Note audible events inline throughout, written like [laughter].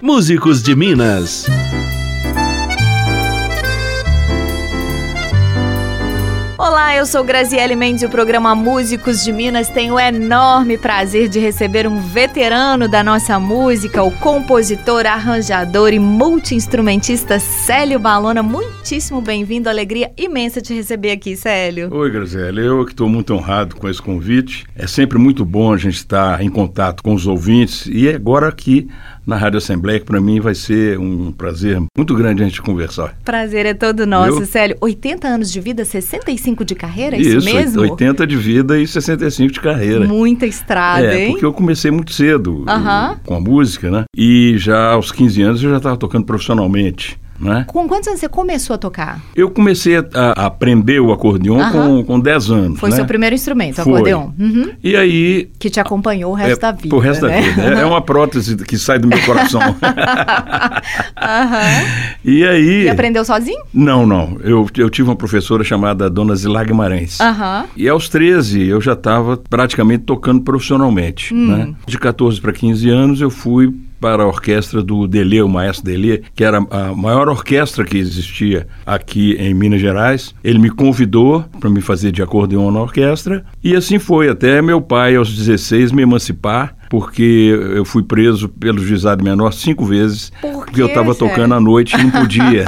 Músicos de Minas. Olá, eu sou Graziele Mendes e o programa Músicos de Minas tem o enorme prazer de receber um veterano da nossa música, o compositor, arranjador e multiinstrumentista Célio Balona. Muitíssimo bem-vindo, alegria imensa te receber aqui, Célio. Oi, Graziele, eu que estou muito honrado com esse convite. É sempre muito bom a gente estar em contato com os ouvintes e agora aqui na Rádio Assembleia, que para mim vai ser um prazer muito grande a gente conversar. Prazer é todo nosso, Eu... Célio. 80 anos de vida, 65 de carreira, é isso, isso mesmo? 80 de vida e 65 de carreira. Muita estrada, é, hein? porque eu comecei muito cedo uh -huh. com a música, né? E já aos 15 anos eu já estava tocando profissionalmente. Né? Com quantos anos você começou a tocar? Eu comecei a, aprender o acordeon com, com 10 anos. Foi né? seu primeiro instrumento, o acordeon. Uhum. E aí. Que te acompanhou o resto é, da vida. O resto né? da vida. É, é uma prótese que sai do meu coração. [laughs] uhum. E aí. E aprendeu sozinho? Não, não. Eu, eu tive uma professora chamada Dona Zilá Guimarães. Uhum. E aos 13 eu já estava praticamente tocando profissionalmente. Hum. Né? De 14 para 15 anos eu fui para a orquestra do Delê, o maestro Delê, que era a maior orquestra que existia aqui em Minas Gerais. Ele me convidou para me fazer de acordeon na orquestra e assim foi até meu pai aos 16 me emancipar porque eu fui preso pelo juizado menor cinco vezes, Por porque eu estava sério? tocando à noite e não podia.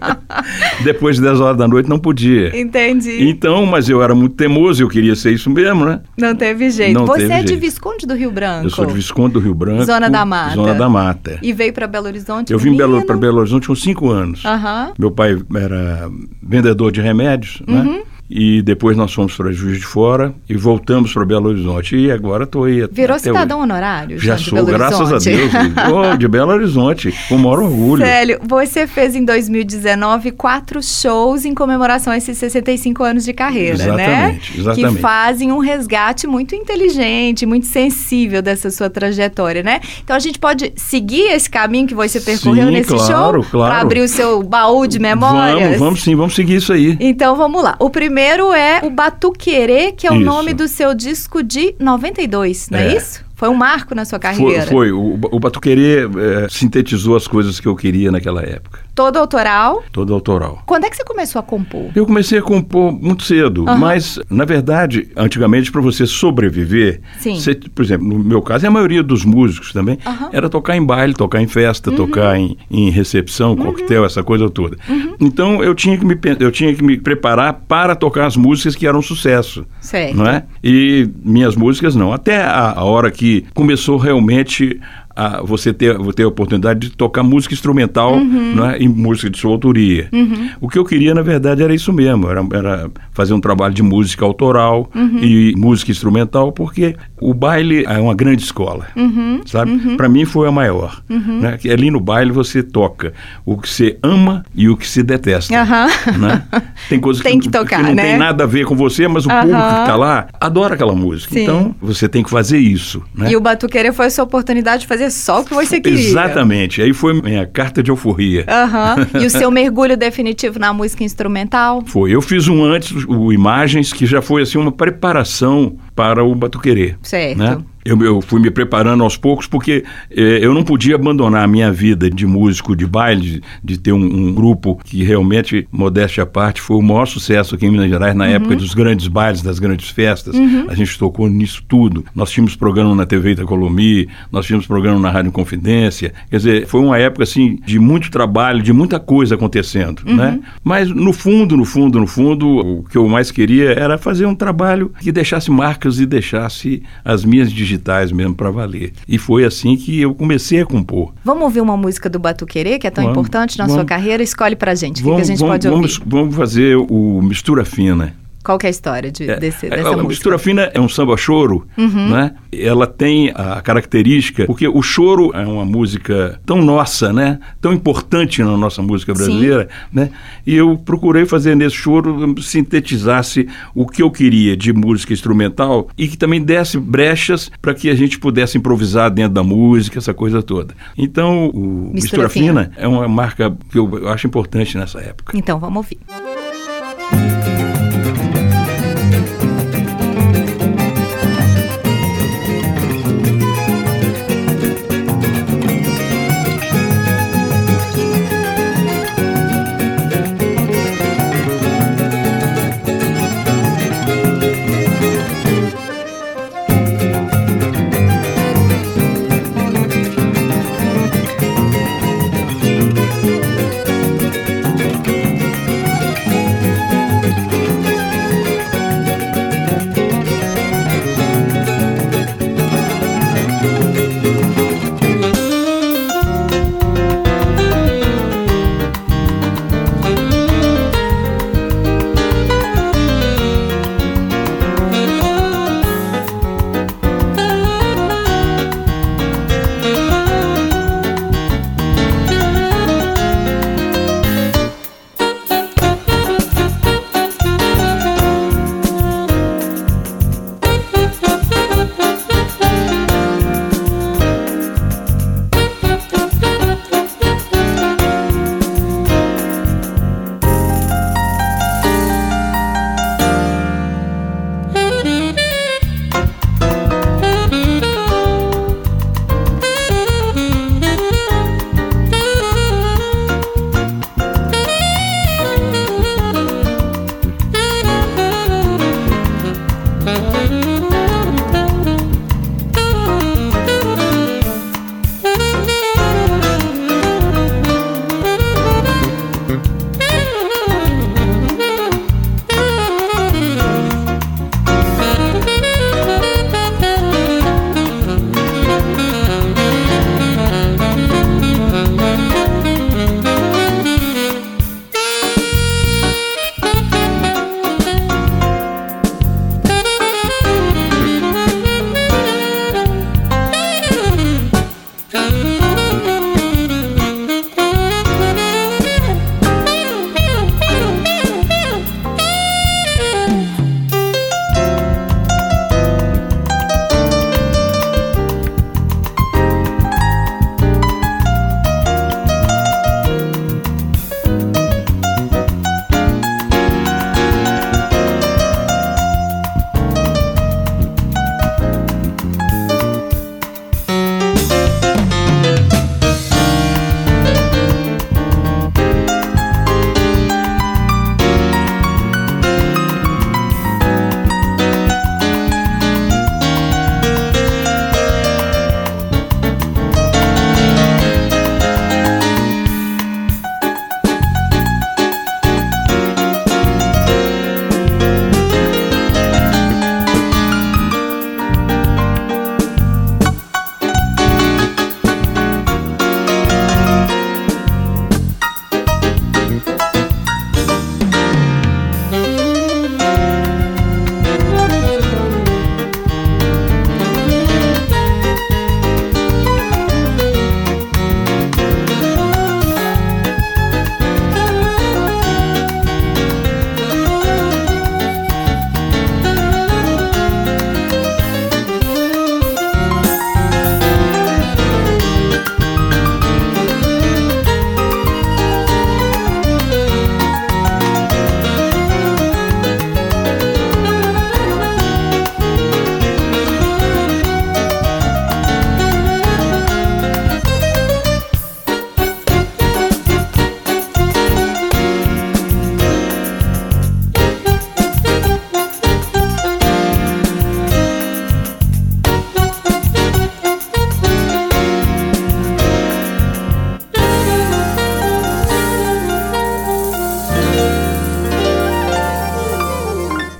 [laughs] Depois de 10 horas da noite não podia. Entendi. Então, mas eu era muito teimoso, eu queria ser isso mesmo, né? Não teve jeito. Não Você teve é de jeito. Visconde do Rio Branco? Eu sou de Visconde do Rio Branco. Zona da Mata. Zona da Mata. E veio para Belo Horizonte? Eu vim para Belo Horizonte com cinco anos. Aham. Meu pai era vendedor de remédios, Uhum. né? E depois nós fomos para Juiz de Fora e voltamos para Belo Horizonte. E agora estou aí. Virou cidadão hoje. honorário? Já sou, Belo graças Horizonte? a Deus. Oh, [laughs] de Belo Horizonte, com o maior orgulho. Célio, você fez em 2019 quatro shows em comemoração a esses 65 anos de carreira, né? Exatamente, exatamente. Que fazem um resgate muito inteligente, muito sensível dessa sua trajetória, né? Então a gente pode seguir esse caminho que você percorreu Sim, nesse claro, show claro. para abrir o seu baú de memórias. Vamos, vamos sim, vamos seguir isso aí. Então vamos lá. O primeiro é o Batuquerê, que é o Isso. nome do seu disco de 92, não é, É. isso? Foi um marco na sua Foi, carreira. foi. O, o Batuquerê eh, sintetizou as coisas que eu queria naquela época. Todo autoral. Todo autoral. Quando é que você começou a compor? Eu comecei a compor muito cedo, Aham. mas, na verdade, antigamente, para você sobreviver, Sim. você, por exemplo, no meu caso, e a maioria dos músicos também, Aham. era tocar em baile, tocar em festa, Uhum. tocar em, em recepção, coquetel, essa coisa toda. Uhum. Então, eu tinha, que me, eu tinha que me preparar para tocar as músicas que eram sucesso. Certo. Não é? E minhas músicas não. Até a, a hora que começou realmente a você ter, ter a oportunidade de tocar música instrumental Uhum. não é? e música de sua autoria. O que eu queria, na verdade, era isso mesmo: era, era fazer um trabalho de música autoral Uhum. e música instrumental, porque o baile é uma grande escola. Uhum. Sabe? Para mim foi a maior. Né? Que Ali no baile você toca o que você ama e o que se detesta. Né? Tem coisas Tem que tocar, não né? tem nada a ver com você, mas o público que está lá adora aquela música. Sim. Então, você tem que fazer isso. Né? E o Batuqueira foi a sua oportunidade de fazer só o que você queria. Exatamente. Aí foi minha carta de alforria. Aham. [laughs] E o seu mergulho definitivo na música instrumental? Foi. Eu fiz um antes, o Imagens, que já foi assim uma preparação para o Batuquerê. Certo. Né? Eu, eu fui me preparando aos poucos porque eh, eu não podia abandonar a minha vida de músico de baile, de, de ter um, um grupo que realmente, modéstia à parte, foi o maior sucesso aqui em Minas Gerais na época dos grandes bailes, das grandes festas. A gente tocou nisso tudo. Nós tínhamos programa na TV Itacolomi, nós tínhamos programa na Rádio Confidência. Quer dizer, foi uma época assim de muito trabalho, de muita coisa acontecendo, né? Mas no fundo, no fundo, no fundo, o que eu mais queria era fazer um trabalho que deixasse marcas e deixasse as minhas digitais mesmo para valer. E foi assim que eu comecei a compor. Vamos ouvir uma música do Batuquerê, que é tão Vamos, importante na vamos. sua carreira? Escolhe pra gente. O que que, a gente vamos, pode ouvir? vamos, vamos fazer o Mistura Fina. Qual que é a história de, desse, É, dessa a música? Uhum. mistura fina é um samba choro, né? Ela tem a característica, porque o choro é uma música tão nossa, né? Tão importante na nossa música brasileira, né? E eu procurei fazer nesse choro sintetizasse o que eu queria de música instrumental e que também desse brechas para que a gente pudesse improvisar dentro da música, essa coisa toda. Então, o Mistura Mistura, Fina. fina é uma marca que eu acho importante nessa época. Então, vamos ouvir.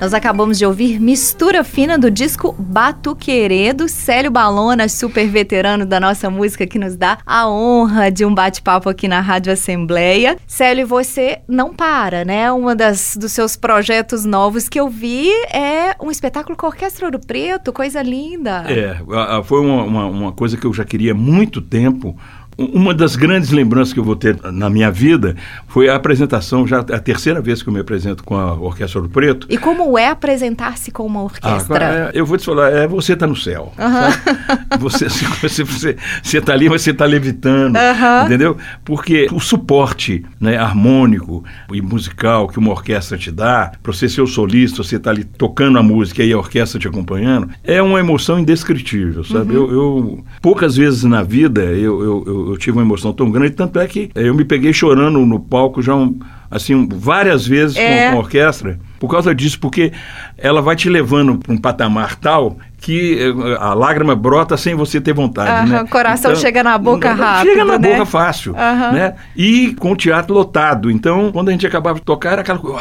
Nós acabamos de ouvir Mistura Fina do disco Batuquerê do Célio Balona, super veterano da nossa música que nos dá a honra de um bate-papo aqui na Rádio Assembleia. Célio, você não para, né? Um dos seus projetos novos que eu vi é um espetáculo com a Orquestra Ouro Preto, coisa linda. É, foi uma, uma, uma coisa que eu já queria há muito tempo uma das grandes lembranças que eu vou ter na minha vida foi a apresentação, já a terceira vez que eu me apresento com a Orquestra do Preto. E como é apresentar-se com uma orquestra? Ah, eu vou te falar, é você tá no céu. Uhum. Você, [laughs] você, você, você tá ali, você tá levitando, uhum. entendeu? Porque o suporte né, harmônico e musical que uma orquestra te dá, para você ser o solista, você tá ali tocando a música e a orquestra te acompanhando, é uma emoção indescritível, sabe? Uhum. Eu, eu, poucas vezes na vida eu, eu, eu eu, tive uma emoção tão grande, tanto é que eu me peguei chorando no palco já um, assim várias vezes é. com, com, a orquestra por causa disso, porque ela vai te levando para um patamar tal que eh, a lágrima brota sem você ter vontade, né? O coração então, chega na boca rápido, Chega na né? boca fácil, né? E com o teatro lotado. Então, quando a gente acabava de tocar, era aquela coisa,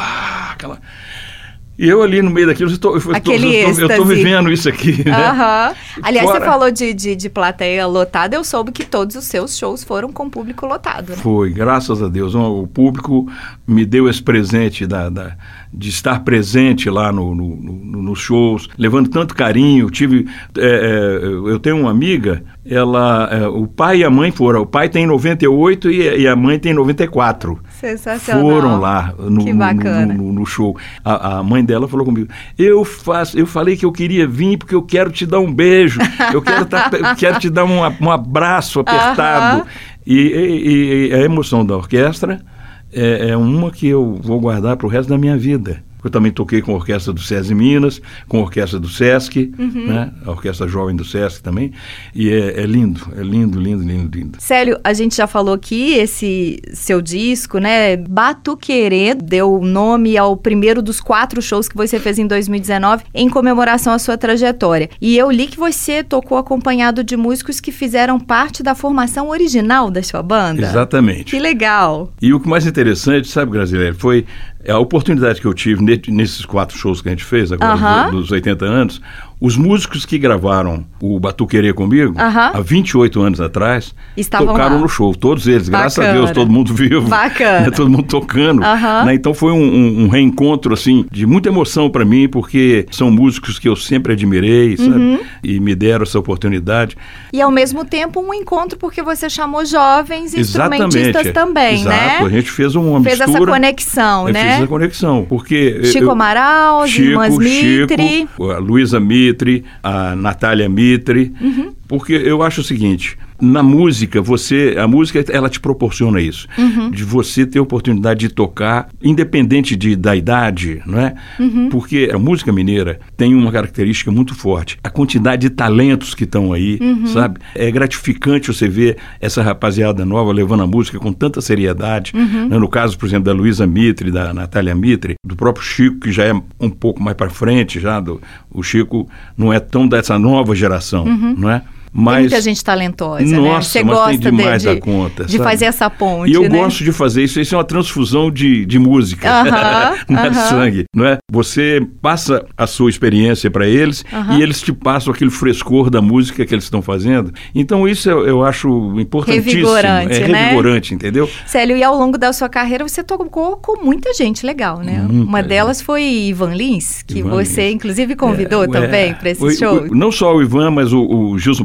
aquela e eu ali no meio daquilo, eu estou, vivendo isso aqui. Né? Aliás, Fora. você falou de, de, de, plateia lotada, eu soube que todos os seus shows foram com público lotado. Né? Foi, graças a Deus. O público me deu esse presente da, da de estar presente lá no, no, no, nos shows, levando tanto carinho. Tive, é, é, eu tenho uma amiga, ela, é, o pai e a mãe foram. O pai tem 98 e, e a mãe tem 94. Sensacional. Foram lá no, bacana. no, no show. A, a, mãe dela falou comigo: eu faço, eu falei que eu queria vir porque eu quero te dar um beijo, eu quero, tá, eu quero te dar um, um abraço apertado. E, e, e a emoção da orquestra é, é uma que eu vou guardar para o resto da minha vida. Eu também toquei com a orquestra do SESI Minas, com a orquestra do SESC, uhum. né? a orquestra jovem do SESC também. E é, é, lindo, é lindo, lindo, lindo, lindo. Célio, a gente já falou aqui, esse seu disco, né? Batuquerê deu nome ao primeiro dos quatro shows que você fez em 2019 em comemoração à sua trajetória. E eu li que você tocou acompanhado de músicos que fizeram parte da formação original da sua banda. Exatamente. Que legal. E o que mais interessante, sabe, Brasileiro, foi a oportunidade que eu tive nesses quatro shows que a gente fez agora, dos 80 anos, os músicos que gravaram o Batuquerê comigo, há 28 anos atrás, Estavam tocaram lá. no show. Todos eles, Bacana. graças a Deus, todo mundo vivo. Bacana. Né, [laughs] todo mundo tocando. Né, então foi um, um, um, reencontro, assim, de muita emoção para mim, porque são músicos que eu sempre admirei, sabe? Uhum. E me deram essa oportunidade. E ao mesmo tempo um encontro, porque você chamou jovens Exatamente. instrumentistas também, Exato. né? A gente fez uma fez mistura. Fez essa conexão, né? Fez essa conexão, porque... Chico eu, Amaral, Chico, irmãs Mitre. Chico, a Luísa Mitre, a Natália Mitre, uhum. porque eu acho o seguinte, na música, você, a música ela te proporciona isso, uhum. de você ter a oportunidade de tocar, independente de, da idade, não é? Uhum. Porque a música mineira tem uma característica muito forte, a quantidade de talentos que estão aí, uhum. sabe? É gratificante você ver essa rapaziada nova levando a música com tanta seriedade. Uhum. Né? No caso, por exemplo, da Luísa Mitre, da Natália Mitre, do próprio Chico, que já é um pouco mais para frente, já do, o Chico não é tão dessa nova geração, uhum. não é? Mas, tem muita gente talentosa, né? nossa, né? Você gosta demais de, da conta, de fazer essa ponte, E eu né? gosto de fazer isso. Isso é uma transfusão de, de música, uh -huh, uh -huh. sangue, não é? Você passa a sua experiência para eles uh -huh. e eles te passam aquele frescor da música que eles estão fazendo. Então isso eu, eu acho importantíssimo. Revigorante, é né? revigorante, entendeu? Célio, e ao longo da sua carreira você tocou com muita gente legal, né? Muita Uma delas foi Ivan Lins, que Ivan você Lins. inclusive convidou é, também para esse o, show. O, não só o Ivan, mas o, o Gilson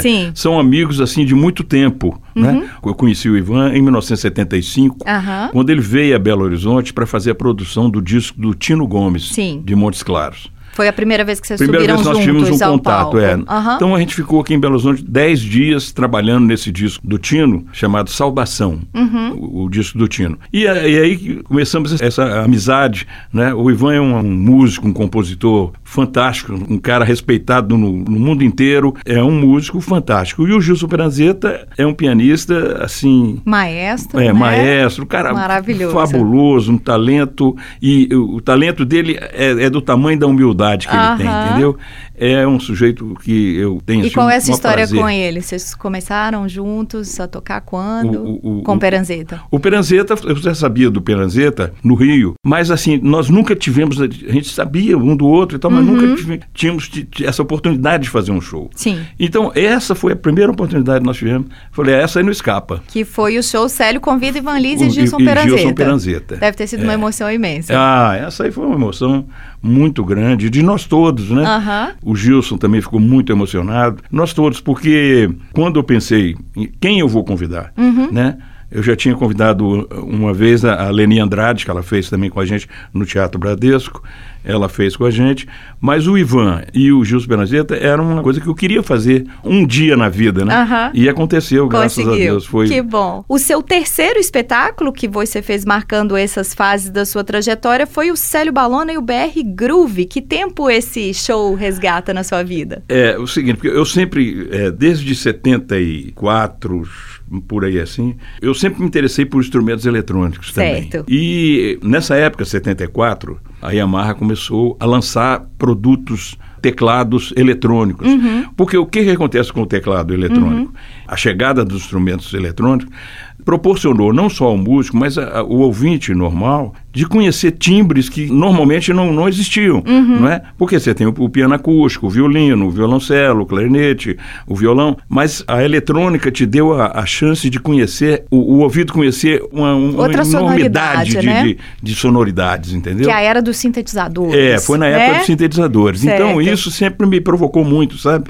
Sim são amigos assim de muito tempo. Né? Uhum. Né? Eu conheci o Ivan em 1975, uhum. quando ele veio a Belo Horizonte para fazer a produção do disco do Tino Gomes, Sim. de Montes Claros. Foi a primeira vez que vocês primeira subiram vez nós juntos tivemos um contato, é. Uhum. Então a gente ficou aqui em Belo Horizonte dez dias trabalhando nesse disco do Tino, chamado Salvação, uhum. o, o, disco do Tino. E, e, aí começamos essa amizade, né? O Ivan é um, um músico, um compositor fantástico, um cara respeitado no, no, mundo inteiro, é um músico fantástico. E o Gilson Peranzeta é um pianista, assim... Maestro, É, né? maestro, um cara Maravilhoso. fabuloso, um talento, e o, o talento dele é, é do tamanho da humildade humildade que ele tem, entendeu? É um sujeito que eu tenho E assim, qual é essa história prazer. com ele? Vocês começaram juntos a tocar quando? O- o- com o- Peranzeta. O Peranzeta, eu já sabia do Peranzeta no Rio, mas assim, nós nunca tivemos, a gente sabia um do outro e tal, mas Uhum. nunca tive- tínhamos essa oportunidade de fazer um show. Sim. Então, essa foi a primeira oportunidade que nós tivemos. Falei, essa aí não escapa. Que foi o show Célio Convida Ivan Lins e Gilson e- e Peranzeta. Gilson Peranzeta. Deve ter sido uma emoção imensa. Ah, essa aí foi uma emoção muito grande, de nós todos, né? Aham. O Gilson também ficou muito emocionado. Nós todos, porque quando eu pensei em quem eu vou convidar, Uhum. né? Eu já tinha convidado uma vez a Leni Andrade, que ela fez também com a gente no Teatro Bradesco, ela fez com a gente, mas o Ivan e o Gilson Benazeta era uma coisa que eu queria fazer um dia na vida, né? Aham. E aconteceu, graças Conseguiu. a Deus. Foi... Que bom. O seu terceiro espetáculo que você fez marcando essas fases da sua trajetória foi o Célio Balona e o BR Groove. Que tempo esse show resgata na sua vida? É, o seguinte, porque eu sempre, é, desde 74, por aí assim, eu sempre me interessei por instrumentos eletrônicos também. Certo. E nessa época, 74, a Yamaha começou a lançar produtos, teclados eletrônicos. Uhum. Porque o que, que acontece com o teclado eletrônico? A chegada dos instrumentos eletrônicos proporcionou não só ao músico, mas a- a- o ouvinte normal de conhecer timbres que normalmente não, não existiam, Uhum. não é? Porque você tem o, o piano acústico, o violino, o violoncelo, o clarinete, o violão, mas a eletrônica te deu a, a chance de conhecer, o, o ouvido conhecer uma, um- uma Outra enormidade sonoridade, de, né? de- de sonoridades, entendeu? Que a era dos sintetizadores. É, foi na época né? dos sintetizadores. Então Certo. Uhum. isso sempre me provocou muito, sabe?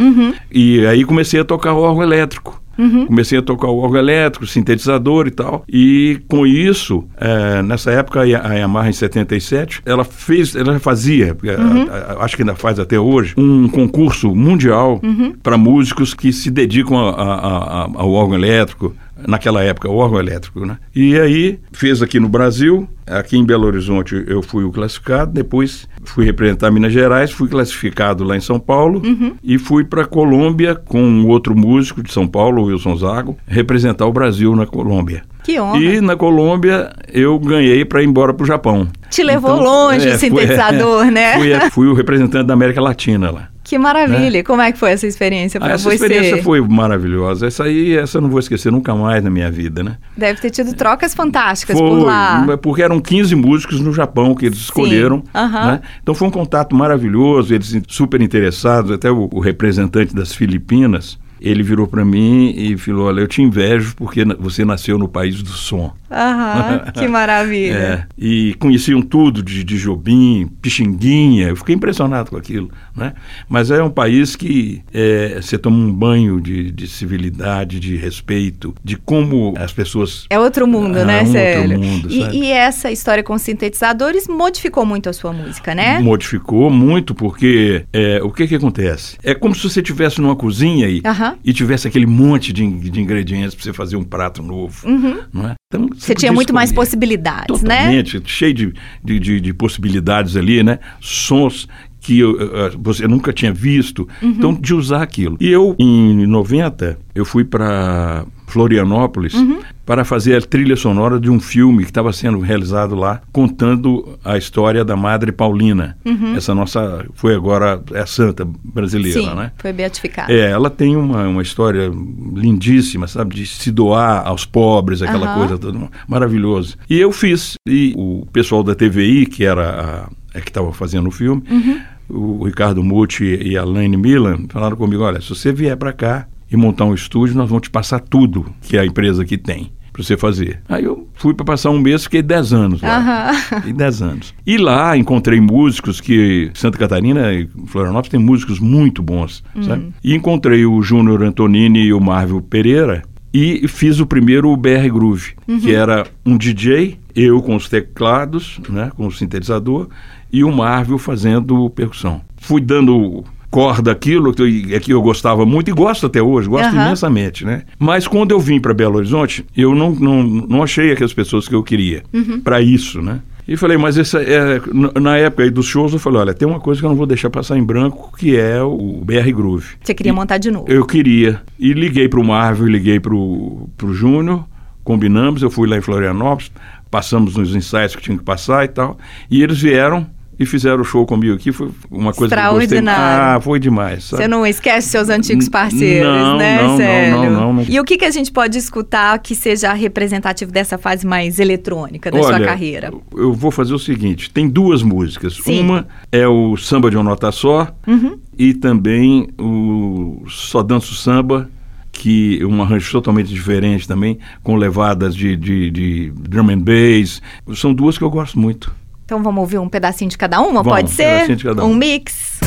E aí comecei a tocar órgão elétrico. Comecei a tocar o órgão elétrico, sintetizador e tal. E com isso, eh, nessa época, a Ya- a Yamaha em 77, ela fez, ela fazia, Uhum. a- a- acho que ainda faz até hoje, um concurso mundial Uhum. para músicos que se dedicam a- ao órgão elétrico. Naquela época, o órgão elétrico, né? E aí, fez aqui no Brasil, aqui em Belo Horizonte eu fui o classificado, depois fui representar Minas Gerais, fui classificado lá em São Paulo Uhum. e fui para Colômbia com um outro músico de São Paulo, Wilson Zago, representar o Brasil na Colômbia. Que honra. E na Colômbia eu ganhei para ir embora para o Japão. Te levou Então, longe é, o fui- sintetizador, né? Fui, fui o representante da América Latina lá. Que maravilha. Como é que foi essa experiência Ah, para essa você? experiência foi maravilhosa. Essa aí, essa eu não vou esquecer nunca mais na minha vida, né? Deve ter tido trocas fantásticas Foi, por lá. porque eram 15 músicos no Japão que eles escolheram. aham. né? Então foi um contato maravilhoso, eles super interessados, até o, o representante das Filipinas, ele virou para mim e falou, olha, eu te invejo porque você nasceu no país do som. Aham, [laughs] que maravilha. É, e conheciam tudo de, de Jobim, Pixinguinha, eu fiquei impressionado com aquilo, né? Mas é um país que é, você toma um banho de, de civilidade, de respeito, de como as pessoas... É outro mundo, Ah, né, um outro Célio? mundo, e, e essa história com sintetizadores modificou muito a sua música, né? Modificou muito, porque é, o que que acontece? É como se você estivesse numa cozinha e, Aham. E tivesse aquele monte de, de ingredientes para você fazer um prato novo, não é? Então, Uhum. Você tinha muito mais escolher. possibilidades, né? Totalmente, cheio de, de, de- de possibilidades ali, né? Sons que eu, você nunca tinha visto. Uhum. Então, de usar aquilo. E eu, em 90, eu fui para Florianópolis Uhum. para fazer a trilha sonora de um filme que estava sendo realizado lá, contando a história da Madre Paulina. Essa nossa, foi agora, é a santa brasileira, Uhum. Sim, né? foi beatificada. É, ela tem uma, uma história lindíssima, sabe? De se doar aos pobres, aquela Aham. coisa toda. Maravilhoso. E eu fiz. E o pessoal da TVI, que era a, é que estava fazendo o filme, Uhum. o Ricardo Muti e a Laine Milan falaram comigo: olha, se você vier para cá e montar um estúdio, nós vamos te passar tudo que a empresa aqui tem. Pra você fazer. Aí eu fui para passar um mês, fiquei 10 anos lá. Aham. Fiquei 10 anos. E lá encontrei músicos que. Santa Catarina e Florianópolis tem músicos muito bons, sabe? E encontrei o Júnior Antonini e o Marvel Pereira e fiz o primeiro BR Groove, que era um DJ, eu com os teclados, né, com o sintetizador, e o Marvel fazendo percussão. Fui dando corda aquilo que, é que eu gostava muito e gosto até hoje, gosto Aham. imensamente, né? Mas quando eu vim para Belo Horizonte, eu não, não, não achei aquelas pessoas que eu queria para isso, né? E falei, mas essa é, na época aí dos shows, eu falei, olha, tem uma coisa que eu não vou deixar passar em branco, que é o BR Groove. Você queria montar de novo. Eu queria. E liguei para o Marvel, liguei para o Júnior, combinamos, eu fui lá em Florianópolis, passamos nos ensaios que tinha que passar e tal. E eles vieram e fizeram o show comigo aqui. Foi uma coisa que gostei. Extraordinário. Ah, foi demais. sabe? Você não esquece seus antigos parceiros, não, né, não, Célio? não, não, não. E o que, que a gente pode escutar que seja representativo dessa fase mais eletrônica da Olha, sua carreira? Eu vou fazer o seguinte: tem duas músicas. Sim. Uma é o Samba de uma Nota Só Uhum. e também o Só Danço Samba, que é um arranjo totalmente diferente também, com levadas de, de, de drum and bass. São duas que eu gosto muito. Então vamos ouvir um pedacinho de cada uma, Vamos, pode um ser? pedacinho de cada um mix.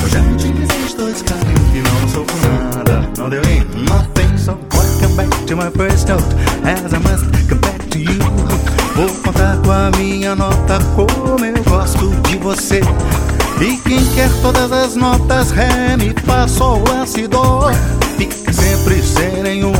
Eu já me dois que não sou nada. Não deu em nothing, so welcome back to my first note. As I must come back to you. Vou contar com a minha nota como eu gosto de você. E quem quer todas as notas, ré, mi, fá, sol, lá, si, dó. Fique sempre sem nenhuma,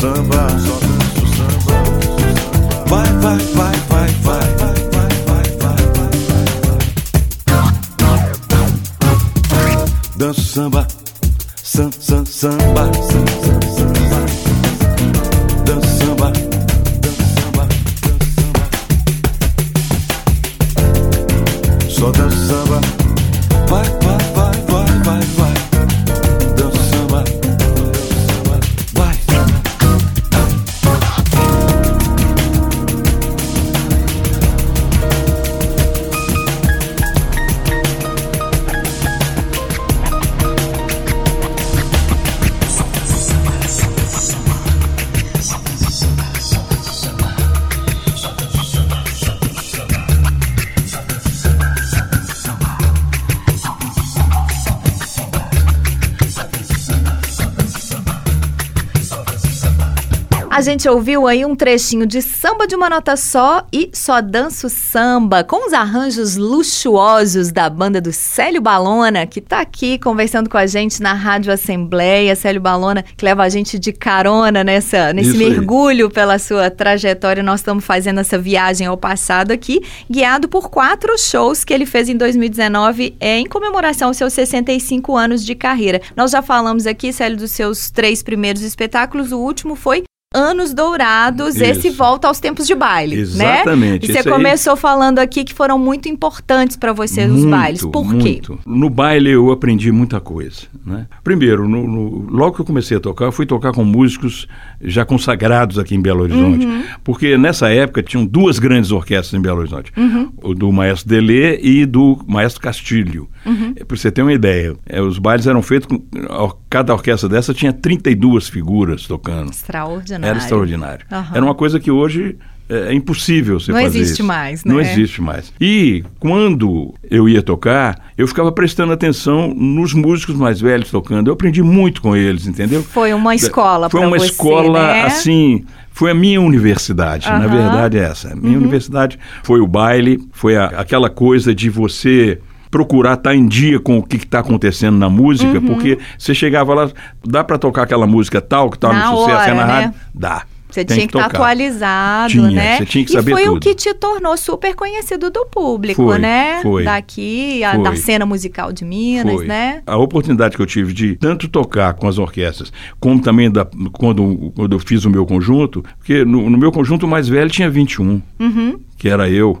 samba. Vai, vai, vai, vai, vai. Danço samba, samba, samba, samba. A gente ouviu aí um trechinho de Samba de uma Nota Só e Só Danço Samba, com os arranjos luxuosos da banda do Célio Balona, que tá aqui conversando com a gente na Rádio Assembleia. Célio Balona, que leva a gente de carona nessa, nesse Isso aí. mergulho pela sua trajetória. Nós estamos fazendo essa viagem ao passado aqui, guiado por quatro shows que ele fez em 2019 é, em comemoração aos seus 65 anos de carreira. Nós já falamos aqui, Célio, dos seus três primeiros espetáculos. O último foi Anos Dourados, esse Isso. volta aos tempos de baile, né? Exatamente, E você esse aí- começou falando aqui que foram muito importantes para você os Muito, bailes. Por quê? muito. No baile eu aprendi muita coisa. Né? Primeiro, no- no- logo que eu comecei a tocar, eu fui tocar com músicos já consagrados aqui em Belo Horizonte. Uhum. Porque nessa época tinham duas grandes orquestras em Belo Horizonte: Uhum. o do Maestro Delê e do Maestro Castilho. Uhum. Para você ter uma ideia, é, os bailes eram feitos com. Cada orquestra dessa tinha 32 figuras tocando. Extraordinário. Era extraordinário. Aham. Era uma coisa que hoje é, é impossível você Não fazer existe isso. mais, Não né? existe mais. E quando eu ia tocar, eu ficava prestando atenção nos músicos mais velhos tocando. Eu aprendi muito com eles, entendeu? Foi uma escola Foi uma você, escola né? assim. Foi a minha universidade, na. Uhum. verdade é essa. A minha universidade foi o baile, foi a- aquela coisa de você procurar estar em dia com o que está acontecendo na música, Uhum. porque você chegava lá, dá para tocar aquela música tal, que está no sucesso, é hora, na né? rádio? Dá. Você tem tinha que estar tocar. atualizado, Tinha, né? você tinha que e saber foi o tudo. que te tornou super conhecido do público, Foi, né? foi. Daqui, a- Foi. da cena musical de Minas, Foi. né? A oportunidade que eu tive de tanto tocar com as orquestras, como também da, quando, quando eu fiz o meu conjunto, porque no, no meu conjunto o mais velho tinha 21, Uhum. que era eu.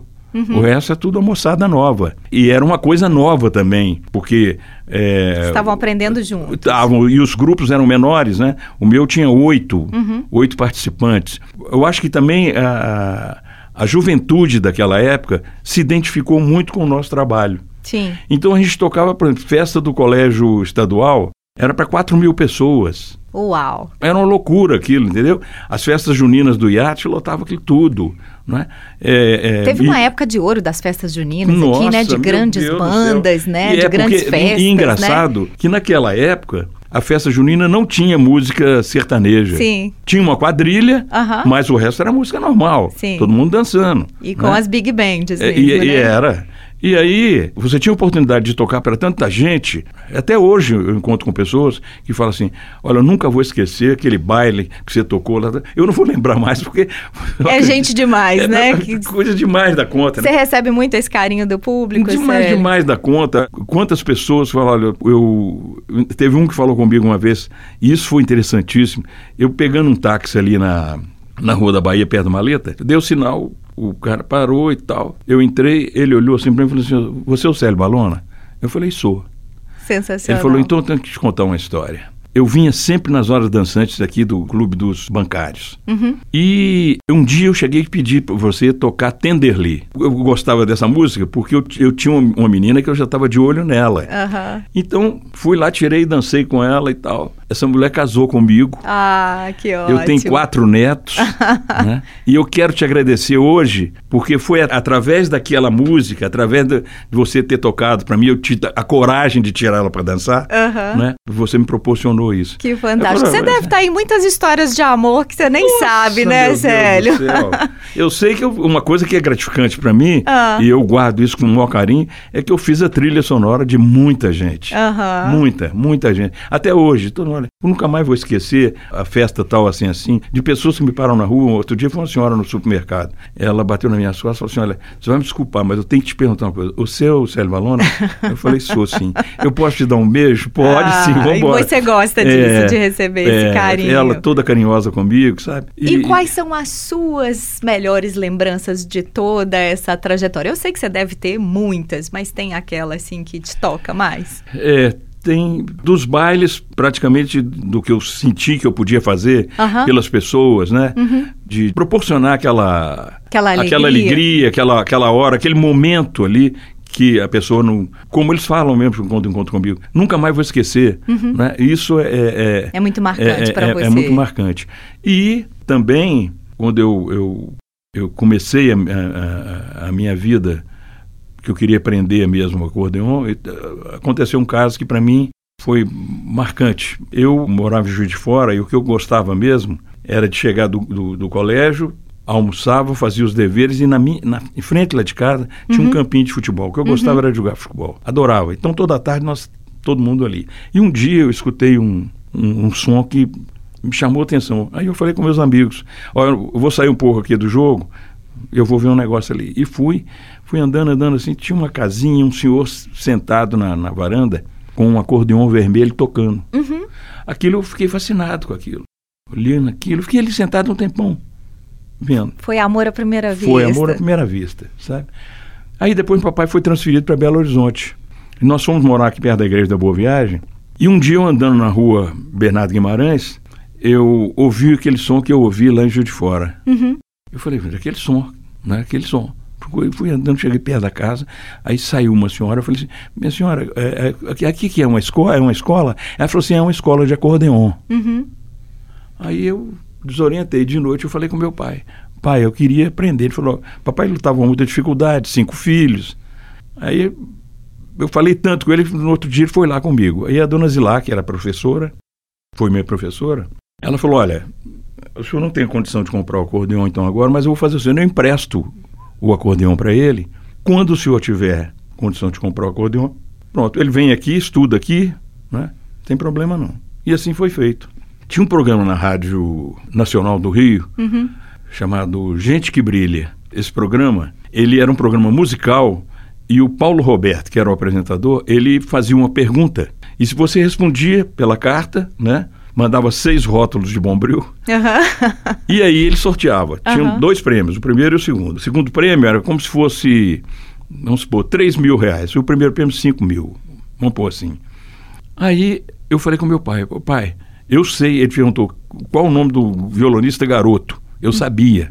O resto é tudo a moçada nova. E era uma coisa nova também, porque. é, Estavam aprendendo juntos. Estavam, e os grupos eram menores, né? O meu tinha oito, Uhum. oito participantes. Eu acho que também a, a juventude daquela época se identificou muito com o nosso trabalho. Sim. Então a gente tocava, por exemplo, festa do colégio estadual, era para 4 mil pessoas. Uau. Era uma loucura aquilo, entendeu? As festas juninas do iate lotavam aquilo tudo. Não é? É, é, Teve e- uma época de ouro das festas juninas Nossa, aqui, né? De grandes Deus bandas, né? E de é grandes porque- festas. E né? engraçado que naquela época a festa junina não tinha música sertaneja. Sim. Tinha uma quadrilha, Aham. mas o resto era música normal. Sim. Todo mundo dançando. E com né? as big bands É, mesmo, e, né? e era. E aí, você tinha a oportunidade de tocar para tanta gente. Até hoje eu encontro com pessoas que falam assim: Olha, eu nunca vou esquecer aquele baile que você tocou lá. Eu não vou lembrar mais, porque. [laughs] É gente demais, É, né? Que- Coisa demais da conta, Você né? recebe muito esse carinho do público? Demais, Célio? demais da conta. Quantas pessoas falam, olha, eu. Teve um que falou comigo uma vez, e isso foi interessantíssimo. Eu pegando um táxi ali na, na Rua da Bahia, perto da maleta, deu sinal, o cara parou e tal. Eu entrei, ele olhou assim pra mim e falou assim: Você é o Célio Balona? Eu falei, sou. Sensacional. Ele falou, então eu tenho que te contar uma história. Eu vinha sempre nas horas dançantes aqui do Clube dos Bancários. Uhum. E um dia eu cheguei a pedir para você tocar Tenderly. Eu gostava dessa música porque eu, eu tinha uma uma menina que eu já estava de olho nela. Aham. Então fui lá, tirei, dancei com ela e tal. Essa mulher casou comigo. Ah, que ótimo. Eu tenho quatro netos, [laughs] né? E eu quero te agradecer hoje, porque foi através daquela música, através de você ter tocado para mim, eu tive a coragem de tirar ela para dançar, Aham. né? Você me proporcionou isso. Que fantástico. Você deve estar em muitas histórias de amor que você nem Nossa, sabe, meu né, Deus do Célio? céu. [laughs] Eu sei que eu- uma coisa que é gratificante para mim, Ah. e eu guardo isso com o maior carinho, é que eu fiz a trilha sonora de muita gente. Aham. Muita, muita gente. Até hoje, todo mundo, olha, eu nunca mais vou esquecer a festa tal, assim, assim, de pessoas que me param na rua. Outro dia foi uma senhora no supermercado. Ela bateu na minha costas e falou assim: Olha, você vai me desculpar, mas eu tenho que te perguntar uma coisa. O seu Célio Balona? eu falei: Sou sim. Eu posso te dar um beijo? Pode Ah, sim, vamos e embora. você gosta disso, de receber esse carinho. Ela toda carinhosa comigo, sabe? E, quais são as suas melhores lembranças de toda essa trajetória? Eu sei que você deve ter muitas, mas tem aquela assim que te toca mais? É, tem dos bailes, praticamente do que eu senti que eu podia fazer Aham. pelas pessoas, né? De proporcionar aquela Aquela alegria. aquela alegria, aquela, aquela hora, aquele momento ali que a pessoa não. Como eles falam mesmo quando encontram comigo, nunca mais vou esquecer. Né? Isso é, é, É muito marcante é, pra é- você. É muito marcante. E também, quando eu, eu, eu comecei a- a- a minha vida, que eu queria aprender mesmo o acordeon, eh, aconteceu um caso que para mim foi marcante. Eu morava em Juiz de Fora e o que eu gostava mesmo era de chegar do, do, do colégio, almoçava, fazia os deveres e na, minha, na em frente lá de casa tinha um campinho de futebol. O que eu gostava era de jogar futebol. Adorava. Então toda tarde nós, todo mundo ali. E um dia eu escutei um, um, um som que me chamou a atenção. Aí eu falei com meus amigos, olha, eu vou sair um pouco aqui do jogo, eu vou ver um negócio ali. E fui, fui andando, andando assim, tinha uma casinha, um senhor sentado na, na varanda com um acordeão vermelho tocando. Uhum. Aquilo eu fiquei fascinado com aquilo. Olhando aquilo, fiquei ali sentado um tempão, vendo. Foi amor à primeira vista. Foi amor à primeira vista, sabe? Aí depois meu papai foi transferido para Belo Horizonte. E nós fomos morar aqui perto da igreja da Boa Viagem. E um dia eu andando na rua Bernardo Guimarães, eu ouvi aquele som que eu ouvi lá em Juiz de Fora. Uhum. Eu falei, "Mas aquele som, né? Aquele som. Fui, fui andando, cheguei perto da casa, aí saiu uma senhora, eu falei assim, minha senhora, é, é, aqui, aqui que é uma escola? É uma escola? Ela falou assim, é uma escola de acordeon. Uhum. Aí eu desorientei de noite, eu falei com meu pai. Pai, eu queria aprender. Ele falou, papai lutava com muita dificuldade, cinco filhos. Aí eu falei tanto com ele, no outro dia ele foi lá comigo. Aí a dona Zilá, que era professora, foi minha professora, ela falou, olha, o senhor não tem condição de comprar o acordeão então agora, mas eu vou fazer o senhor, eu empresto o acordeão para ele. Quando o senhor tiver condição de comprar o acordeão, pronto, ele vem aqui, estuda aqui, né? Não tem problema não. E assim foi feito. Tinha um programa na Rádio Nacional do Rio chamado Gente que Brilha. Esse programa, ele era um programa musical e o Paulo Roberto, que era o apresentador, ele fazia uma pergunta. E se você respondia pela carta, né? Mandava seis rótulos de bombril Aham. e aí ele sorteava. Tinha Aham. dois prêmios, o primeiro e o segundo. O segundo prêmio era como se fosse, vamos supor, 3 mil reais. E o primeiro prêmio, 5 mil. Vamos pôr assim. Aí eu falei com meu pai, "Ô, pai, eu sei, ele perguntou qual o nome do violonista garoto. Eu sabia,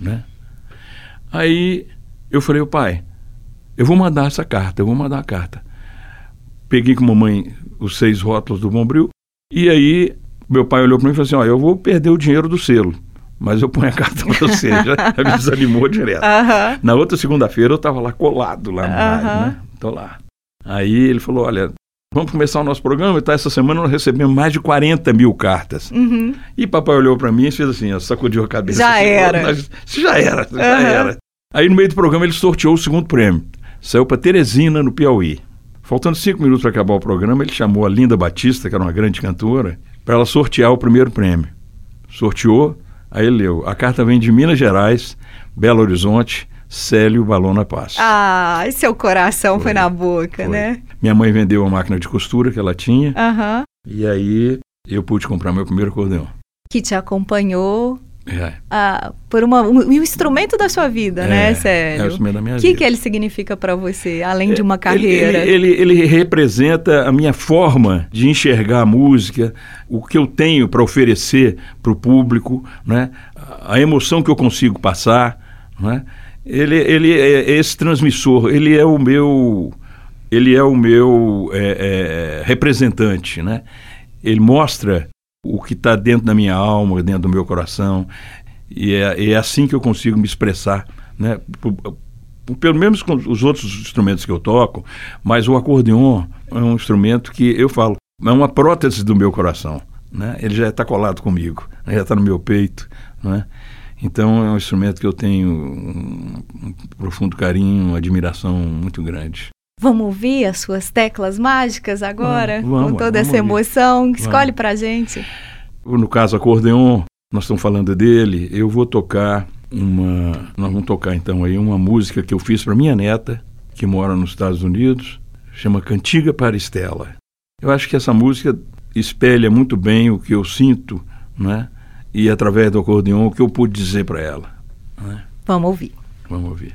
né? Aí eu falei, pai, eu vou mandar essa carta, eu vou mandar a carta. Peguei com a mamãe os seis rótulos do Bombril e aí meu pai olhou para mim e falou assim, ó, eu vou perder o dinheiro do selo, mas eu ponho a carta para você. [laughs] Já me desanimou direto. Aham. Na outra segunda-feira eu estava lá colado lá no rádio, Aham. né? Tô lá. Aí ele falou, olha, vamos começar o nosso programa e tá, essa semana nós recebemos mais de 40 mil cartas. Uhum. E papai olhou para mim e fez assim, ó, sacudiu a cabeça. Já assim, era. "Nós- já era, já era. Aí no meio do programa ele sorteou o segundo prêmio. Saiu para Teresina, no Piauí. Faltando cinco minutos para acabar o programa, ele chamou a Linda Batista, que era uma grande cantora, para ela sortear o primeiro prêmio. Sorteou, aí ele leu. A carta vem de Minas Gerais, Belo Horizonte, Célio Balona Paz. Ah, e seu coração foi, Foi. na boca, Foi. né? Minha mãe vendeu a máquina de costura que ela tinha, Aham. e aí eu pude comprar meu primeiro acordeão. Que te acompanhou É, ah, por uma, um, um instrumento da sua vida, né, é, é o instrumento da minha O que, vida. que ele significa para você, além de uma carreira? Ele, ele, ele representa a minha forma de enxergar a música, o que eu tenho para oferecer para o público, né? a emoção que eu consigo passar. Né? Ele, ele é esse transmissor, ele é o meu, ele é o meu é, é, representante. Né? Ele mostra o que está dentro da minha alma, dentro do meu coração. E é, é assim que eu consigo me expressar. Né? Pelo menos com os outros instrumentos que eu toco, mas o acordeon é um instrumento que eu falo, é uma prótese do meu coração. Né? Ele já está colado comigo, já está no meu peito. Né? Então é um instrumento que eu tenho um profundo carinho, uma admiração muito grande. Vamos ouvir as suas teclas mágicas agora? Vamos, vamos, com toda essa ouvir. emoção? Escolhe Vamos. pra gente. No caso, acordeon, nós estamos falando dele, eu vou tocar uma. Nós vamos tocar então aí uma música que eu fiz para minha neta, que mora nos Estados Unidos, chama Cantiga para Estela. Eu acho que essa música espelha muito bem o que eu sinto, né? E através do acordeon, o que eu pude dizer para ela. né? Vamos ouvir. Vamos ouvir.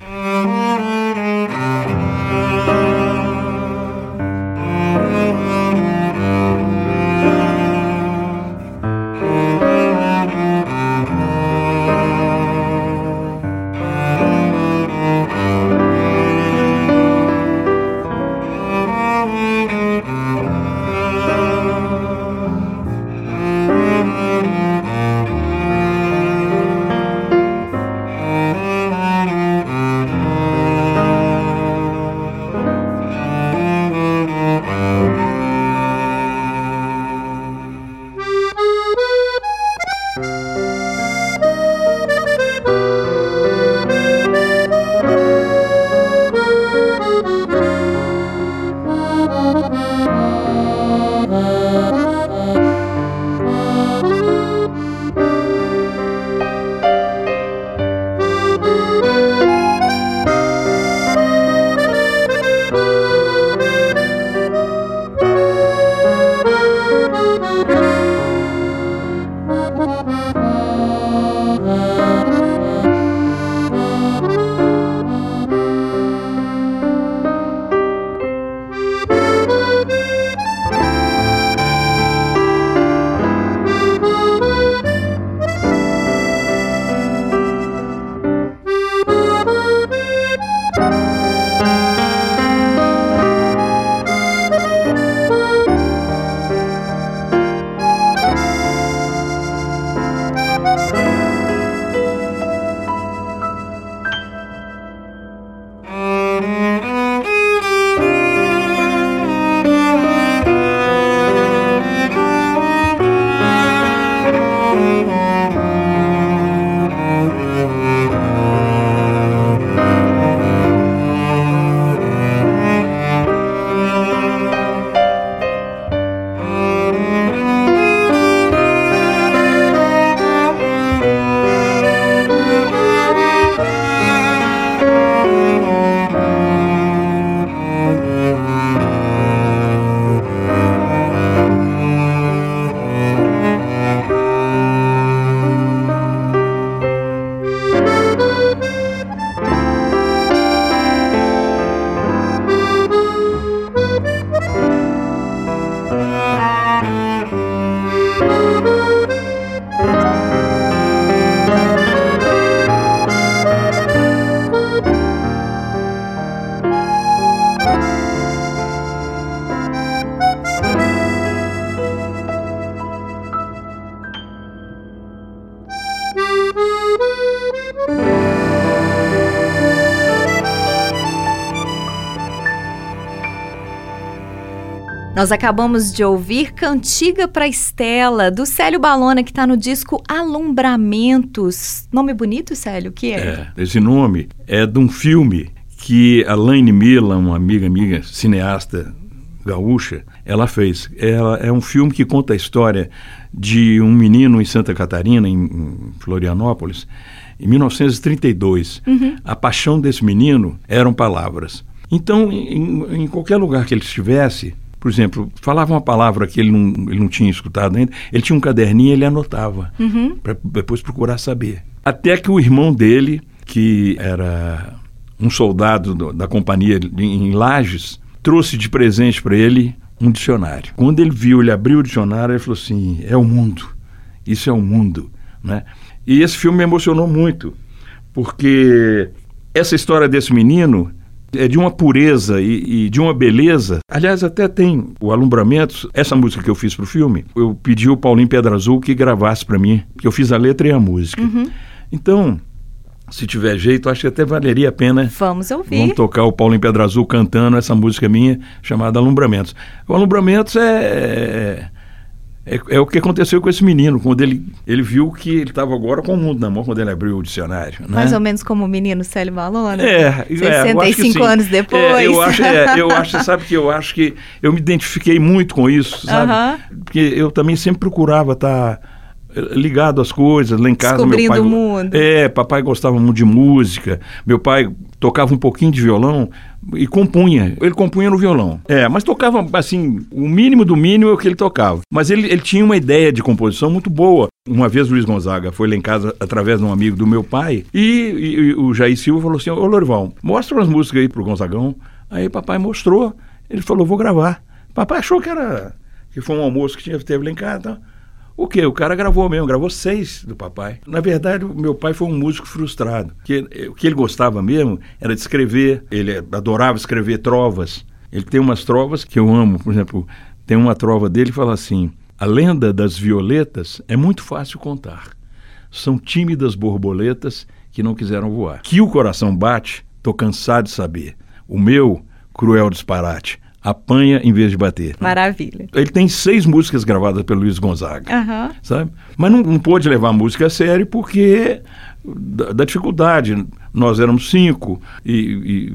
Nós acabamos de ouvir Cantiga para Estela, do Célio Balona, que está no disco Alumbramentos. Nome bonito, Célio? O que é? É, esse nome é de um filme que a Laine Mila, uma amiga amiga cineasta gaúcha, ela fez. Ela é um filme que conta a história de um menino em Santa Catarina, em, em Florianópolis, em 1932. A paixão desse menino eram palavras. Então, em, em qualquer lugar que ele estivesse, por exemplo, falava uma palavra que ele não, ele não tinha escutado ainda, ele tinha um caderninho e ele anotava, para depois procurar saber. Até que o irmão dele, que era um soldado do- da companhia em Lages, trouxe de presente para ele um dicionário. Quando ele viu, ele abriu o dicionário, ele falou assim: é o mundo, isso é o mundo. Né? E esse filme me emocionou muito, porque essa história desse menino é de uma pureza e, e de uma beleza. Aliás, até tem o Alumbramento, essa música que eu fiz para o filme, eu pedi o Paulinho Pedra Azul que gravasse para mim, que eu fiz a letra e a música. Então, se tiver jeito, acho que até valeria a pena Vamos ouvir. Vamos tocar o Paulo em Pedra Azul cantando essa música minha chamada Alumbramentos. O Alumbramentos é, é, é o que aconteceu com esse menino, quando ele, ele viu que ele estava agora com o mundo na mão, quando ele abriu o dicionário. Né? Mais ou menos como o menino Célio Balona? É, é, eu acho que 65 sim. anos depois. É, eu acho, é, [laughs] eu acho, sabe que eu acho que eu me identifiquei muito com isso, sabe? Aham. Porque eu também sempre procurava estar ligado às coisas, lá em casa meu pai o mundo. É, papai gostava muito de música, meu pai tocava um pouquinho de violão e compunha. Ele compunha no violão. É, mas tocava assim, o mínimo do mínimo é o que ele tocava. Mas ele, ele tinha uma ideia de composição muito boa. Uma vez o Luiz Gonzaga foi lá em casa através de um amigo do meu pai e, e- e o Jair Silva falou assim: Ô Lorival, mostra umas músicas aí pro Gonzagão. Aí papai mostrou, ele falou: vou gravar. Papai achou que era. que foi um almoço que tinha, teve lá em casa. Então, o que? O cara gravou mesmo, gravou seis do papai. Na verdade, meu pai foi um músico frustrado. Que, o que ele gostava mesmo era de escrever. Ele adorava escrever trovas. Ele tem umas trovas que eu amo. Por exemplo, tem uma trova dele que fala assim: A lenda das violetas é muito fácil contar. São tímidas borboletas que não quiseram voar. Que o coração bate, tô cansado de saber. O meu, cruel disparate, apanha em vez de bater. Maravilha. Ele tem seis músicas gravadas pelo Luiz Gonzaga, Aham. sabe? Mas não, não pôde levar a música a sério porque da, da dificuldade. Nós éramos cinco e, e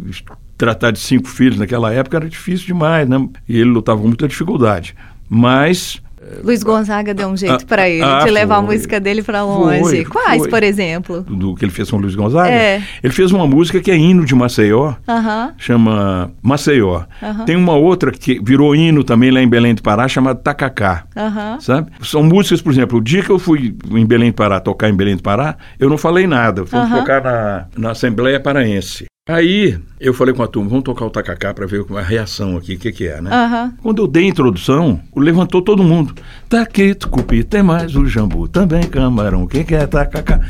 tratar de cinco filhos naquela época era difícil demais, né? E ele lutava com muita dificuldade. Mas Luiz Gonzaga deu um jeito Ah, pra ele ah, de levar a foi. música dele pra longe. Foi, Quais, foi. por exemplo? do que ele fez com o Luiz Gonzaga, É. ele fez uma música que é hino de Maceió, Aham. chama Maceió. Aham. Tem uma outra que virou hino também lá em Belém do Pará, chamada Tacacá. Aham. Sabe? São músicas, por exemplo, o dia que eu fui em Belém do Pará, tocar em Belém do Pará, eu não falei nada. Aham. tocar na, na Assembleia Paraense. Aí eu falei com a turma, vamos tocar o tacacá para ver a reação aqui, o que, que é, né? Aham. Quando eu dei a introdução, levantou todo mundo. Taquito, cupi, tem mais o jambu, também camarão, quem quer tacacá?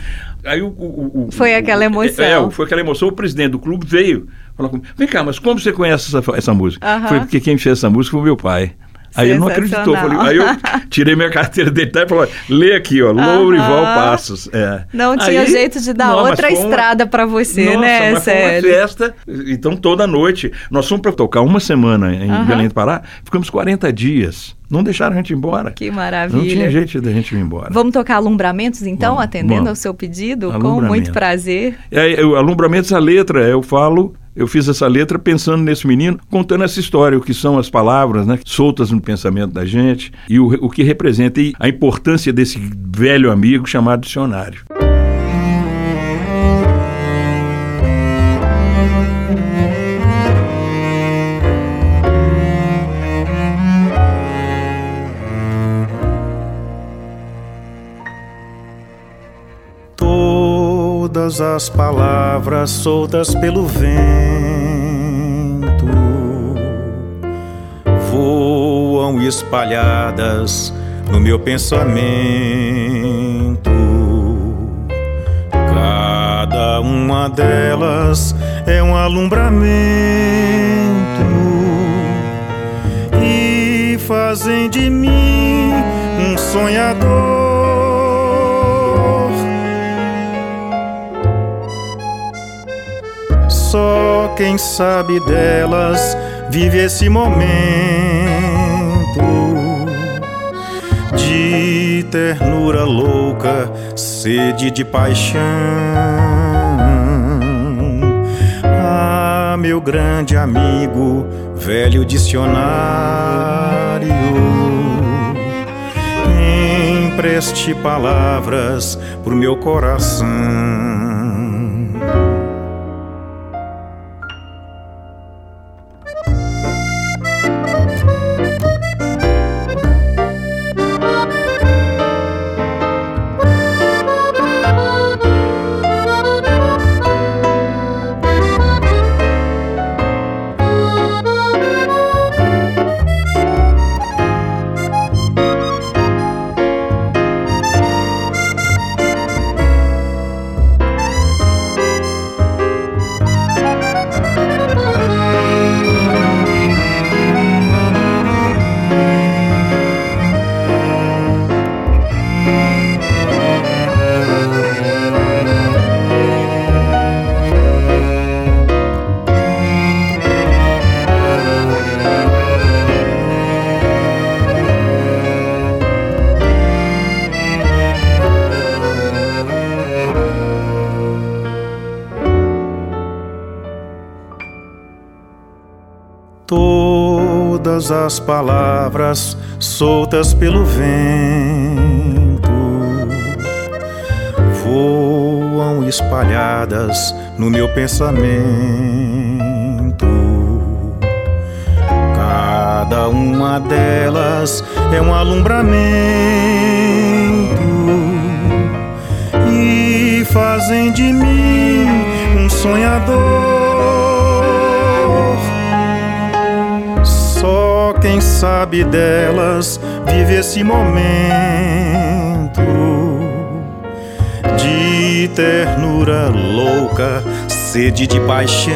Aí o, o- o- Foi o- aquela emoção. É, foi aquela emoção. O presidente do clube veio falar comigo, vem cá, mas como você conhece essa, essa música? Aham. Foi porque quem fez essa música foi meu pai. Aí ele não acreditou. Falei, aí eu [laughs] tirei minha carteira dele e falei, lê aqui, ó, Lourival Passos. É. Não tinha Aí- jeito de dar Não, outra uma- estrada pra você, Nossa, né, mas foi uma Célio? festa. Então, toda noite. Nós fomos para tocar uma semana em Aham. Belém do Pará, ficamos 40 dias. Não deixaram a gente ir embora. Que Não maravilha. tinha jeito da gente ir embora. Vamos tocar alumbramentos, então, Vamos, atendendo vamos. ao seu pedido? Com muito prazer. É, eu, alumbramentos, a letra, eu falo, eu fiz essa letra pensando nesse menino, contando essa história, o que são as palavras, né, soltas no pensamento da gente, e o, o que representa e a importância desse velho amigo chamado dicionário. Todas as palavras soltas pelo vento voam espalhadas no meu pensamento. Cada uma delas é um alumbramento e fazem de mim um sonhador. quem sabe delas vive esse momento de ternura louca, sede de paixão. Ah, meu grande amigo, velho dicionário empreste palavras pro meu coração. Todas as palavras soltas pelo vento voam espalhadas no meu pensamento. Cada uma delas é um alumbramento e fazem de mim um sonhador. Quem sabe delas vive esse momento de ternura louca, sede de paixão.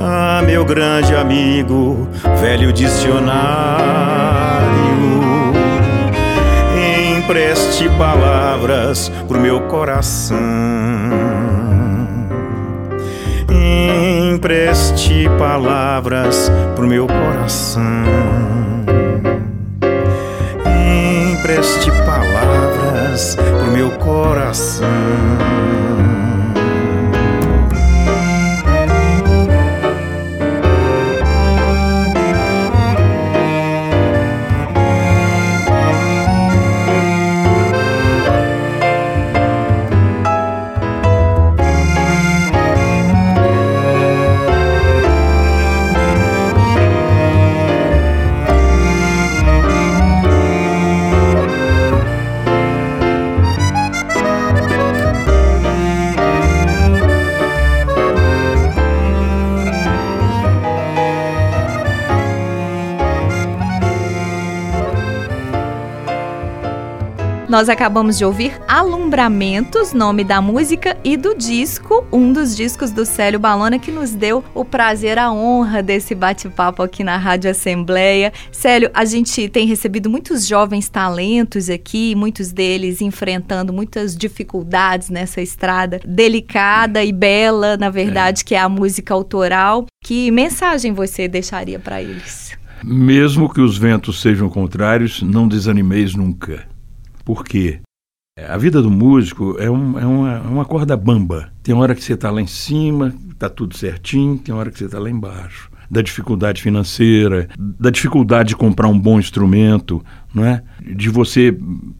Ah, meu grande amigo, velho dicionário, empreste palavras pro meu coração empreste palavras pro meu coração. Empreste palavras pro meu coração. Nós acabamos de ouvir Alumbramentos, nome da música e do disco, um dos discos do Célio Balona que nos deu o prazer, a honra desse bate-papo aqui na Rádio Assembleia. Célio, a gente tem recebido muitos jovens talentos aqui, muitos deles enfrentando muitas dificuldades nessa estrada delicada e bela, na verdade, é. que é a música autoral. Que mensagem você deixaria para eles? Mesmo que os ventos sejam contrários, não desanimeis nunca. Por quê? A vida do músico é, um, é, uma, é uma corda bamba. Tem hora que você está lá em cima, está tudo certinho, tem hora que você está lá embaixo da dificuldade financeira, da dificuldade de comprar um bom instrumento, não é? De você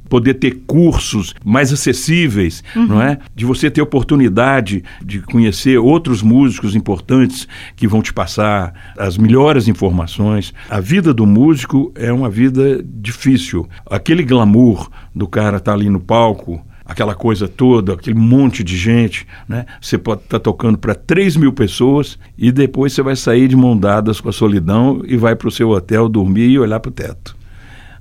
poder ter cursos mais acessíveis, uhum. não é? De você ter oportunidade de conhecer outros músicos importantes que vão te passar as melhores informações. A vida do músico é uma vida difícil. Aquele glamour do cara estar tá ali no palco, aquela coisa toda, aquele monte de gente, né? Você pode estar tá tocando para 3 mil pessoas e depois você vai sair de mão dadas com a solidão e vai para o seu hotel dormir e olhar para o teto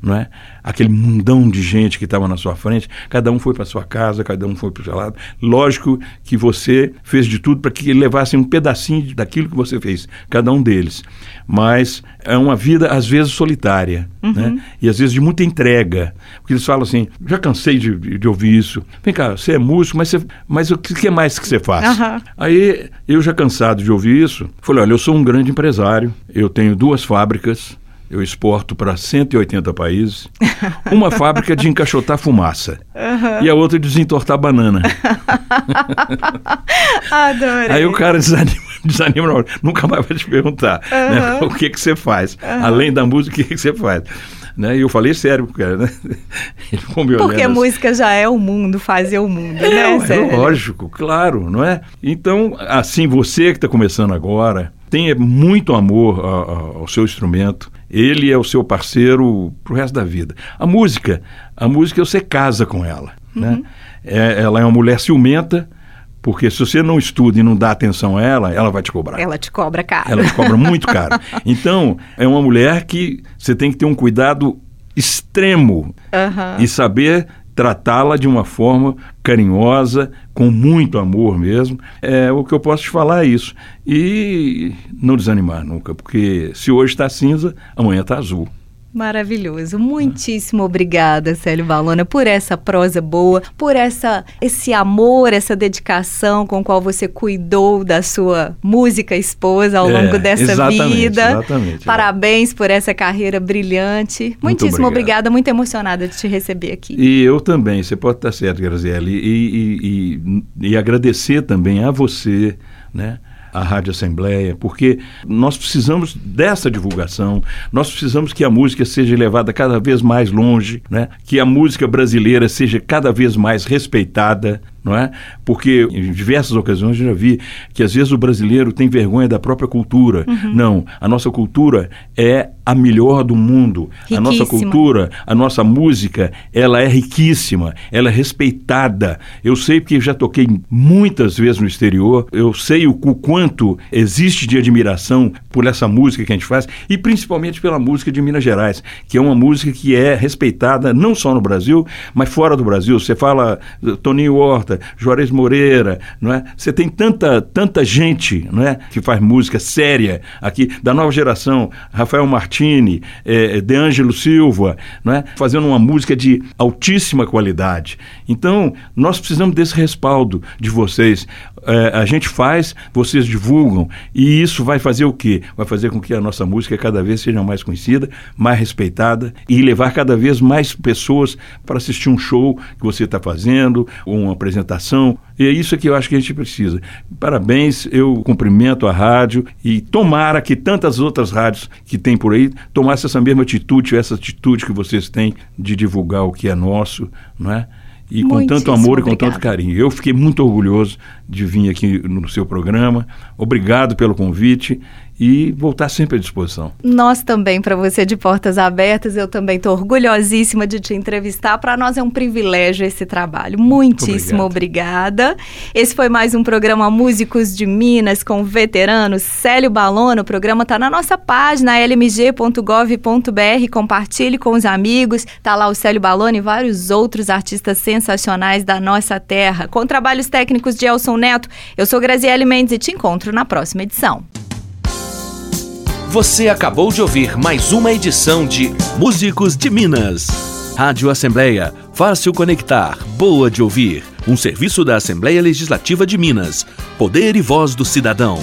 não é? Aquele mundão de gente que estava na sua frente, cada um foi para sua casa, cada um foi para o seu lado. Lógico que você fez de tudo para que levassem um pedacinho daquilo que você fez, cada um deles. Mas é uma vida às vezes solitária, uhum. né? E às vezes de muita entrega, porque eles falam assim: já cansei de, de ouvir isso. Vem cá, você é músico, mas, você, mas o que mais que você faz? Uhum. Aí eu já cansado de ouvir isso, falei: olha, eu sou um grande empresário, eu tenho duas fábricas eu exporto para 180 países, [laughs] uma fábrica de encaixotar fumaça e a outra de desentortar banana. [laughs] Adorei. Aí o cara desanima, [laughs] desanima na hora. nunca mais vai te perguntar né, o que, que você faz. Além da música, o que, que você faz. Né? E eu falei sério pro cara, né? Ele ficou me Porque olhando assim. música já é o mundo, fazer o mundo, É, né? é lógico, claro, não é? Então, assim, você que está começando agora, tenha muito amor a- a- ao seu instrumento. Ele é o seu parceiro pro resto da vida. A música, a música você casa com ela, né? É- ela é uma mulher ciumenta, porque se você não estuda e não dá atenção a ela, ela vai te cobrar. Ela te cobra caro. Ela te cobra muito [laughs] caro. Então, é uma mulher que você tem que ter um cuidado extremo Aham. e saber tratá-la de uma forma carinhosa, com muito amor mesmo. É o que eu posso te falar é isso. E não desanimar nunca, porque se hoje está cinza, amanhã está azul. Maravilhoso. Muitíssimo obrigada, Célio Balona, por essa prosa boa, por essa esse amor, essa dedicação com qual você cuidou da sua música esposa ao É, longo dessa exatamente, vida. exatamente. Parabéns por essa carreira brilhante. Muitíssimo obrigada, muito emocionada de te receber aqui. E eu também, você pode estar certo, Graziele, e, e, e, e agradecer também a você, né? A Rádio Assembleia, porque nós precisamos dessa divulgação, nós precisamos que a música seja levada cada vez mais longe, né? que a música brasileira seja cada vez mais respeitada, não é? Porque em diversas ocasiões eu já vi que às vezes o brasileiro tem vergonha da própria cultura. Não, a nossa cultura é a melhor do mundo. A nossa Riquíssima. cultura, a nossa música, ela é riquíssima, ela é respeitada. Eu sei porque já toquei muitas vezes no exterior, eu sei o, o quanto existe de admiração por essa música que a gente faz e principalmente pela música de Minas Gerais, que é uma música que é respeitada não só no Brasil, mas fora do Brasil. Você fala eh, Toninho Horta, Juarez Moreira, não é? Você tem tanta tanta gente, não é, que faz música séria aqui da nova geração, Rafael Martini, eh, De Ângelo Silva, não é? Fazendo uma música de altíssima qualidade. Então, nós precisamos desse respaldo de vocês. Eh, a gente faz, vocês divulgam, e isso vai fazer o quê? Vai fazer com que a nossa música cada vez seja mais conhecida, mais respeitada e levar cada vez mais pessoas para assistir um show que você está fazendo, uma apresentação. E é isso que eu acho que a gente precisa. Parabéns, eu cumprimento a rádio e tomara que tantas outras rádios que tem por aí tomassem essa mesma atitude, essa atitude que vocês têm de divulgar o que é nosso, não é? E com tanto amor e com tanto carinho. Eu fiquei muito orgulhoso de vir aqui no seu programa. Obrigado pelo convite e vou estar sempre à disposição. Nós também, para você de portas abertas, eu também estou orgulhosíssima de te entrevistar. Para nós é um privilégio esse trabalho. Muitíssimo obrigada. Esse foi mais um programa Músicos de Minas com o veterano Célio Balona. O programa está na nossa página lmg.gov.br. Compartilhe com os amigos. Tá lá o Célio Balona e vários outros artistas sensacionais da nossa terra. Com trabalhos técnicos de Elson Neto, eu sou Graziele Mendes e te encontro na próxima edição. Você acabou de ouvir mais uma edição de Músicos de Minas. Rádio Assembleia, fácil conectar, boa de ouvir. Um serviço da Assembleia Legislativa de Minas. Poder e voz do cidadão.